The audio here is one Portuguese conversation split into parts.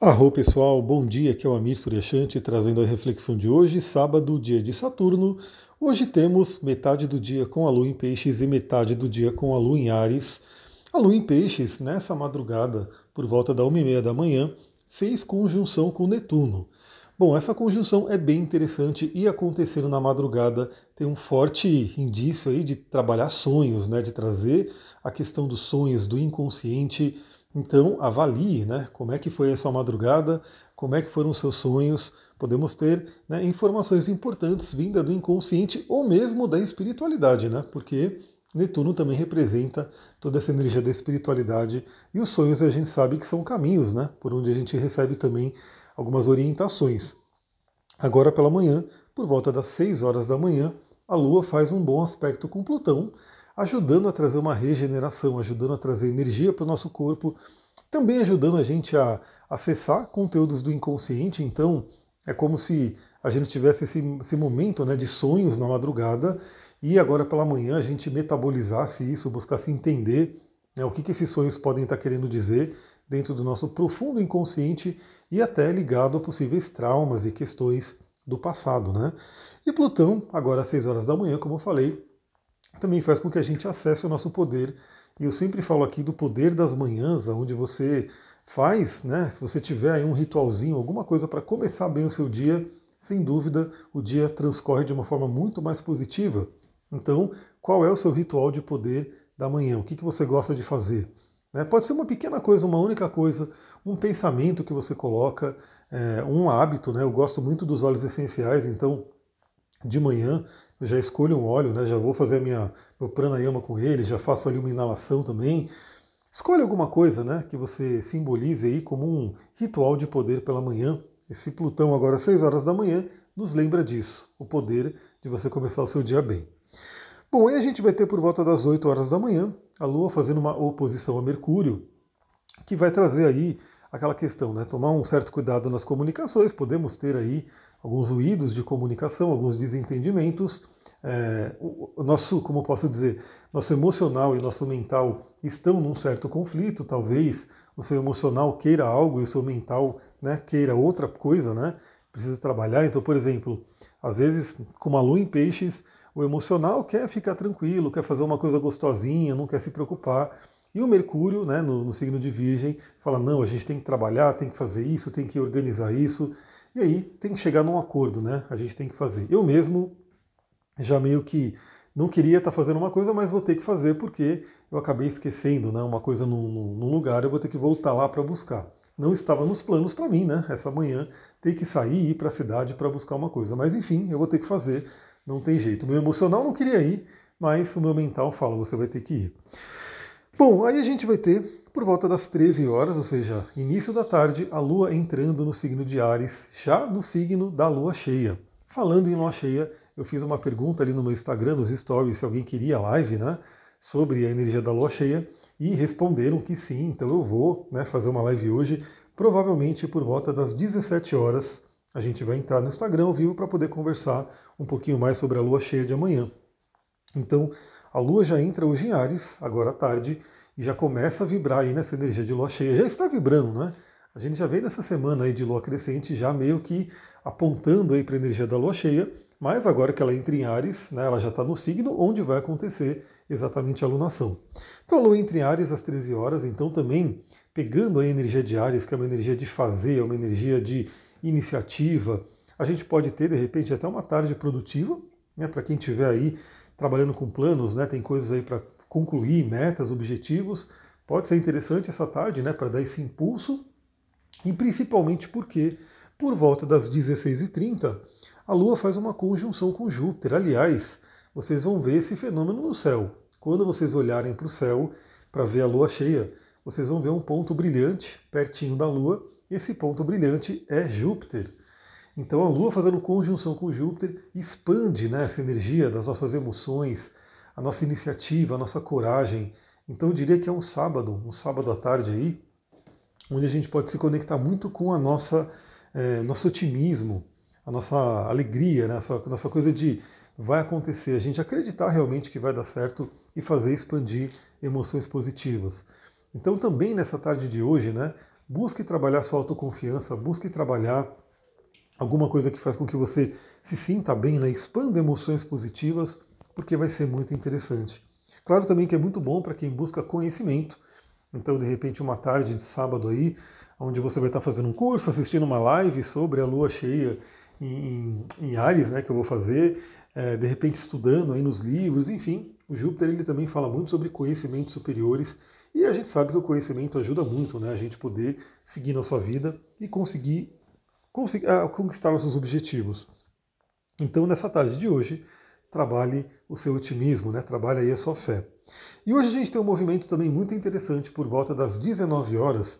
Arro pessoal, bom dia, aqui é o Amir Suryashanti trazendo a reflexão de hoje, sábado, dia de Saturno. Hoje temos metade do dia com a Lua em Peixes e metade do dia com a Lua em Ares. A Lua em Peixes, nessa madrugada, por volta da uma e meia da manhã, fez conjunção com Netuno. Bom, essa conjunção é bem interessante e acontecendo na madrugada tem um forte indício aí de trabalhar sonhos, né, de trazer a questão dos sonhos, do inconsciente então, avalie né, como é que foi a sua madrugada, como é que foram os seus sonhos. Podemos ter né, informações importantes vinda do inconsciente ou mesmo da espiritualidade, né? Porque Netuno também representa toda essa energia da espiritualidade e os sonhos a gente sabe que são caminhos, né? Por onde a gente recebe também algumas orientações. Agora pela manhã, por volta das 6 horas da manhã, a Lua faz um bom aspecto com Plutão, ajudando a trazer uma regeneração, ajudando a trazer energia para o nosso corpo, também ajudando a gente a acessar conteúdos do inconsciente. Então, é como se a gente tivesse esse, esse momento né, de sonhos na madrugada e agora pela manhã a gente metabolizasse isso, buscasse entender né, o que, que esses sonhos podem estar querendo dizer dentro do nosso profundo inconsciente e até ligado a possíveis traumas e questões do passado. Né? E Plutão, agora às 6 horas da manhã, como eu falei, também faz com que a gente acesse o nosso poder. E eu sempre falo aqui do poder das manhãs, onde você faz, né? Se você tiver aí um ritualzinho, alguma coisa para começar bem o seu dia, sem dúvida o dia transcorre de uma forma muito mais positiva. Então, qual é o seu ritual de poder da manhã? O que, que você gosta de fazer? Né? Pode ser uma pequena coisa, uma única coisa, um pensamento que você coloca, é, um hábito. Né? Eu gosto muito dos óleos essenciais, então de manhã eu já escolho um óleo, né? já vou fazer minha, meu pranayama com ele, já faço ali uma inalação também. Escolha alguma coisa né, que você simbolize aí como um ritual de poder pela manhã. Esse Plutão agora às 6 horas da manhã nos lembra disso, o poder de você começar o seu dia bem. Bom, aí a gente vai ter por volta das 8 horas da manhã a Lua fazendo uma oposição a Mercúrio, que vai trazer aí aquela questão, né? Tomar um certo cuidado nas comunicações, podemos ter aí alguns ruídos de comunicação, alguns desentendimentos. É, o nosso, como posso dizer, nosso emocional e nosso mental estão num certo conflito. Talvez o seu emocional queira algo e o seu mental né, queira outra coisa, né? Precisa trabalhar. Então, por exemplo, às vezes, com uma lua em peixes, o emocional quer ficar tranquilo, quer fazer uma coisa gostosinha, não quer se preocupar. E o Mercúrio, né, no, no signo de Virgem, fala: não, a gente tem que trabalhar, tem que fazer isso, tem que organizar isso. E aí tem que chegar num acordo, né? A gente tem que fazer. Eu mesmo já meio que não queria estar tá fazendo uma coisa, mas vou ter que fazer porque eu acabei esquecendo, né? Uma coisa num, num lugar, eu vou ter que voltar lá para buscar. Não estava nos planos para mim, né? Essa manhã ter que sair e ir para a cidade para buscar uma coisa. Mas enfim, eu vou ter que fazer, não tem jeito. O meu emocional não queria ir, mas o meu mental fala, você vai ter que ir. Bom, aí a gente vai ter, por volta das 13 horas, ou seja, início da tarde, a Lua entrando no signo de Ares, já no signo da Lua cheia. Falando em Lua cheia, eu fiz uma pergunta ali no meu Instagram, nos stories, se alguém queria live, né? Sobre a energia da Lua cheia, e responderam que sim, então eu vou né, fazer uma live hoje, provavelmente por volta das 17 horas. A gente vai entrar no Instagram ao vivo para poder conversar um pouquinho mais sobre a Lua cheia de amanhã. Então, a Lua já entra hoje em Ares, agora à tarde, e já começa a vibrar aí nessa energia de Lua cheia. Já está vibrando, né? A gente já vem nessa semana aí de Lua crescente, já meio que apontando aí para a energia da Lua cheia, mas agora que ela entra em Ares, né, ela já está no signo onde vai acontecer exatamente a lunação. Então a Lua entra em Ares às 13 horas, então também pegando a energia de Ares, que é uma energia de fazer, é uma energia de iniciativa, a gente pode ter de repente até uma tarde produtiva, né, para quem tiver aí trabalhando com planos, né, tem coisas aí para concluir, metas, objetivos. Pode ser interessante essa tarde, né, para dar esse impulso. E principalmente porque, por volta das 16h30, a Lua faz uma conjunção com Júpiter. Aliás, vocês vão ver esse fenômeno no céu. Quando vocês olharem para o céu para ver a Lua cheia, vocês vão ver um ponto brilhante pertinho da Lua. Esse ponto brilhante é Júpiter. Então a Lua fazendo conjunção com Júpiter expande né, essa energia das nossas emoções, a nossa iniciativa, a nossa coragem. Então eu diria que é um sábado, um sábado à tarde aí, onde a gente pode se conectar muito com a nossa é, nosso otimismo, a nossa alegria, né, nossa coisa de vai acontecer, a gente acreditar realmente que vai dar certo e fazer expandir emoções positivas. Então também nessa tarde de hoje, né, busque trabalhar sua autoconfiança, busque trabalhar alguma coisa que faz com que você se sinta bem, né? expanda emoções positivas, porque vai ser muito interessante. Claro também que é muito bom para quem busca conhecimento. Então, de repente, uma tarde de sábado aí, onde você vai estar fazendo um curso, assistindo uma live sobre a lua cheia em, em Ares, né, que eu vou fazer, é, de repente estudando aí nos livros, enfim, o Júpiter ele também fala muito sobre conhecimentos superiores e a gente sabe que o conhecimento ajuda muito, né, a gente poder seguir na sua vida e conseguir, ah, conquistar nossos objetivos. Então, nessa tarde de hoje, trabalhe o seu otimismo, né, trabalhe aí a sua fé. E hoje a gente tem um movimento também muito interessante por volta das 19 horas.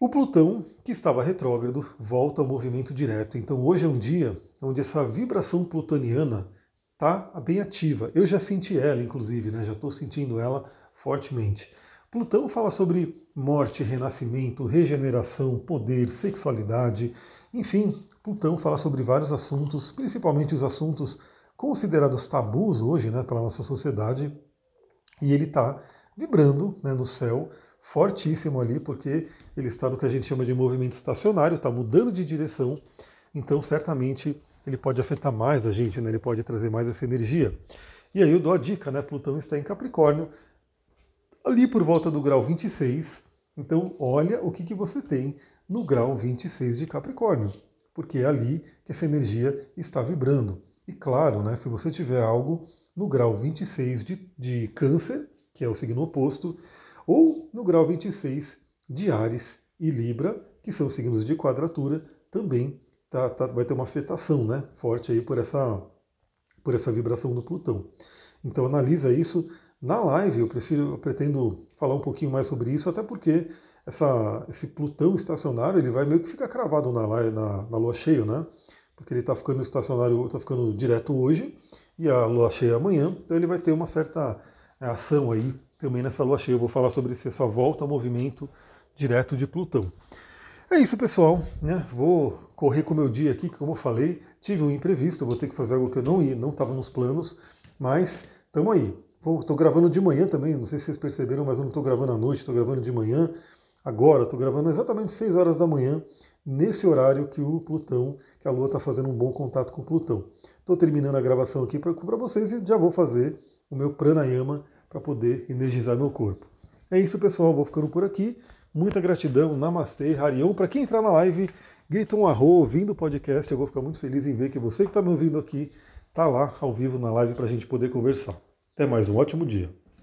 O Plutão, que estava retrógrado, volta ao movimento direto. Então hoje é um dia onde essa vibração plutoniana está bem ativa. Eu já senti ela, inclusive, né? já estou sentindo ela fortemente. Plutão fala sobre morte, renascimento, regeneração, poder, sexualidade. Enfim, Plutão fala sobre vários assuntos, principalmente os assuntos considerados tabus hoje né, pela nossa sociedade. E ele está vibrando né, no céu fortíssimo ali, porque ele está no que a gente chama de movimento estacionário, está mudando de direção, então certamente ele pode afetar mais a gente, né? ele pode trazer mais essa energia. E aí eu dou a dica, né? Plutão está em Capricórnio, ali por volta do grau 26, então olha o que, que você tem no grau 26 de Capricórnio, porque é ali que essa energia está vibrando. E claro, né, se você tiver algo no grau 26 de, de Câncer, que é o signo oposto, ou no grau 26 de Ares e Libra, que são signos de quadratura, também tá, tá, vai ter uma afetação né, forte aí por essa, por essa vibração do Plutão. Então analisa isso na live, eu prefiro, eu pretendo falar um pouquinho mais sobre isso, até porque essa, esse Plutão estacionário ele vai meio que ficar cravado na, na, na lua cheia, né? Porque ele está ficando estacionário, está ficando direto hoje e a lua cheia amanhã, então ele vai ter uma certa é, ação aí também nessa lua cheia. Eu vou falar sobre essa volta ao movimento direto de Plutão. É isso, pessoal. Né? Vou correr com o meu dia aqui, que como eu falei, tive um imprevisto, vou ter que fazer algo que eu não ia, não estava nos planos, mas estamos aí. Estou gravando de manhã também, não sei se vocês perceberam, mas eu não estou gravando à noite, estou gravando de manhã. Agora, estou gravando exatamente 6 horas da manhã, nesse horário que o Plutão, que a Lua está fazendo um bom contato com o Plutão. Estou terminando a gravação aqui para vocês e já vou fazer o meu pranayama para poder energizar meu corpo. É isso, pessoal. Vou ficando por aqui. Muita gratidão. Namastê, Harion. Para quem entrar na live, grita um arro ouvindo o podcast. Eu vou ficar muito feliz em ver que você que está me ouvindo aqui está lá ao vivo na live para a gente poder conversar. Até mais, um ótimo dia.